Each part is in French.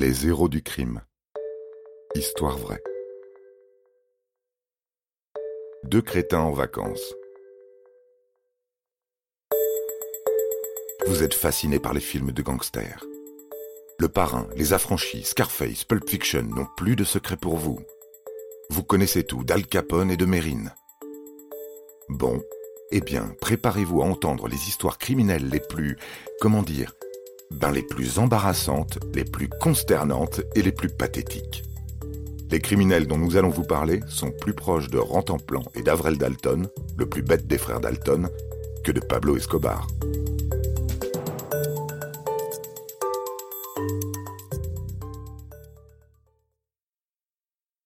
Les héros du crime. Histoire vraie. Deux crétins en vacances. Vous êtes fasciné par les films de gangsters. Le Parrain, Les Affranchis, Scarface, Pulp Fiction n'ont plus de secret pour vous. Vous connaissez tout d'Al Capone et de Mérine. Bon, eh bien, préparez-vous à entendre les histoires criminelles les plus, comment dire, ben les plus embarrassantes, les plus consternantes et les plus pathétiques. Les criminels dont nous allons vous parler sont plus proches de Rantanplan et d'Avrel Dalton, le plus bête des frères Dalton, que de Pablo Escobar.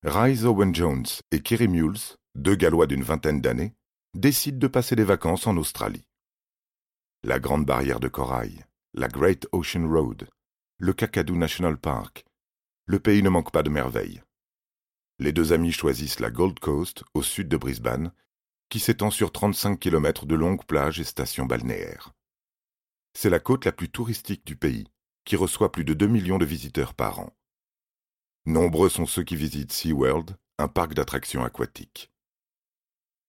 Rise Owen Jones et Kerry Mules, deux Gallois d'une vingtaine d'années, décident de passer des vacances en Australie. La Grande Barrière de Corail, la Great Ocean Road, le Kakadu National Park, le pays ne manque pas de merveilles. Les deux amis choisissent la Gold Coast, au sud de Brisbane, qui s'étend sur 35 km de longues plages et stations balnéaires. C'est la côte la plus touristique du pays, qui reçoit plus de 2 millions de visiteurs par an. Nombreux sont ceux qui visitent SeaWorld, un parc d'attractions aquatiques.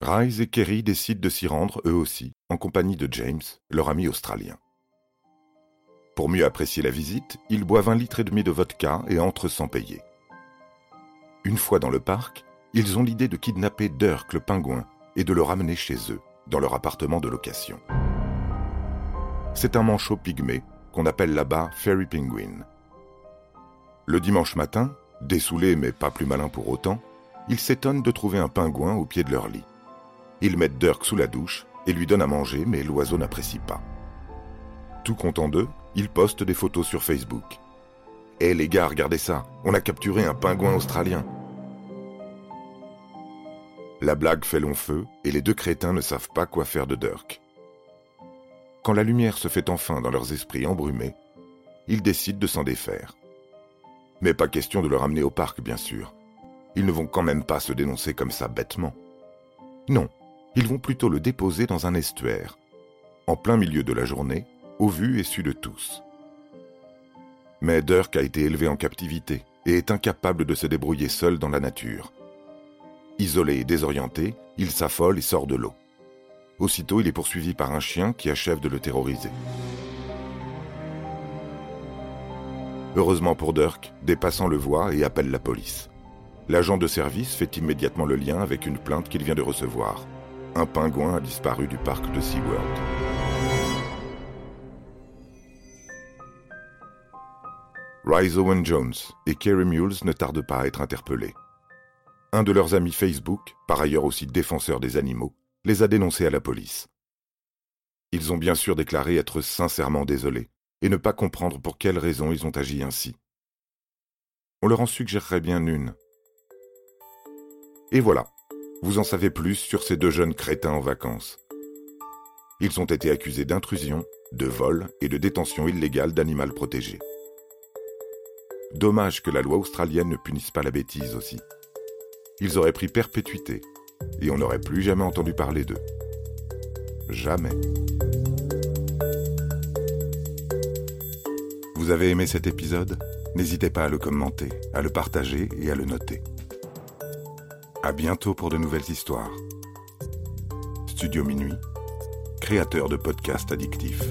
Rise et Kerry décident de s'y rendre eux aussi, en compagnie de James, leur ami australien. Pour mieux apprécier la visite, ils boivent un litre et demi de vodka et entrent sans payer. Une fois dans le parc, ils ont l'idée de kidnapper Dirk le pingouin et de le ramener chez eux, dans leur appartement de location. C'est un manchot pygmée qu'on appelle là-bas Fairy Penguin. Le dimanche matin, dessoulés mais pas plus malins pour autant, ils s'étonnent de trouver un pingouin au pied de leur lit. Ils mettent Dirk sous la douche et lui donnent à manger, mais l'oiseau n'apprécie pas. Tout content d'eux, ils postent des photos sur Facebook. Hé les gars, regardez ça, on a capturé un pingouin australien. La blague fait long feu et les deux crétins ne savent pas quoi faire de Dirk. Quand la lumière se fait enfin dans leurs esprits embrumés, ils décident de s'en défaire. Mais pas question de le ramener au parc, bien sûr. Ils ne vont quand même pas se dénoncer comme ça bêtement. Non, ils vont plutôt le déposer dans un estuaire, en plein milieu de la journée, au vu et su de tous. Mais Dirk a été élevé en captivité et est incapable de se débrouiller seul dans la nature. Isolé et désorienté, il s'affole et sort de l'eau. Aussitôt, il est poursuivi par un chien qui achève de le terroriser. Heureusement pour Dirk, des passants le voient et appellent la police. L'agent de service fait immédiatement le lien avec une plainte qu'il vient de recevoir. Un pingouin a disparu du parc de SeaWorld. Rise Owen Jones et Kerry Mules ne tardent pas à être interpellés. Un de leurs amis Facebook, par ailleurs aussi défenseur des animaux, les a dénoncés à la police. Ils ont bien sûr déclaré être sincèrement désolés et ne pas comprendre pour quelles raisons ils ont agi ainsi. On leur en suggérerait bien une. Et voilà, vous en savez plus sur ces deux jeunes crétins en vacances. Ils ont été accusés d'intrusion, de vol et de détention illégale d'animal protégé. Dommage que la loi australienne ne punisse pas la bêtise aussi. Ils auraient pris perpétuité et on n'aurait plus jamais entendu parler d'eux. Jamais. Vous avez aimé cet épisode? N'hésitez pas à le commenter, à le partager et à le noter. À bientôt pour de nouvelles histoires. Studio Minuit, créateur de podcasts addictifs.